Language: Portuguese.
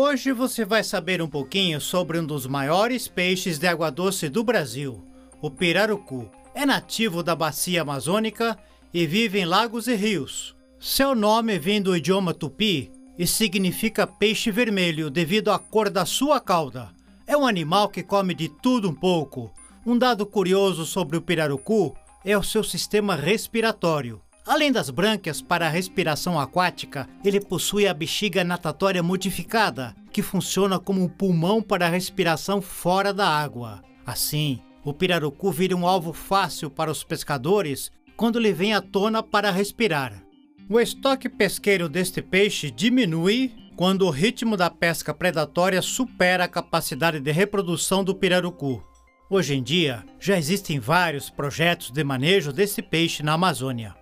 Hoje você vai saber um pouquinho sobre um dos maiores peixes de água doce do Brasil, o pirarucu. É nativo da bacia amazônica e vive em lagos e rios. Seu nome vem do idioma tupi e significa peixe vermelho devido à cor da sua cauda. É um animal que come de tudo um pouco. Um dado curioso sobre o pirarucu é o seu sistema respiratório. Além das brânquias para a respiração aquática, ele possui a bexiga natatória modificada, que funciona como um pulmão para a respiração fora da água. Assim, o pirarucu vira um alvo fácil para os pescadores quando ele vem à tona para respirar. O estoque pesqueiro deste peixe diminui quando o ritmo da pesca predatória supera a capacidade de reprodução do pirarucu. Hoje em dia, já existem vários projetos de manejo desse peixe na Amazônia.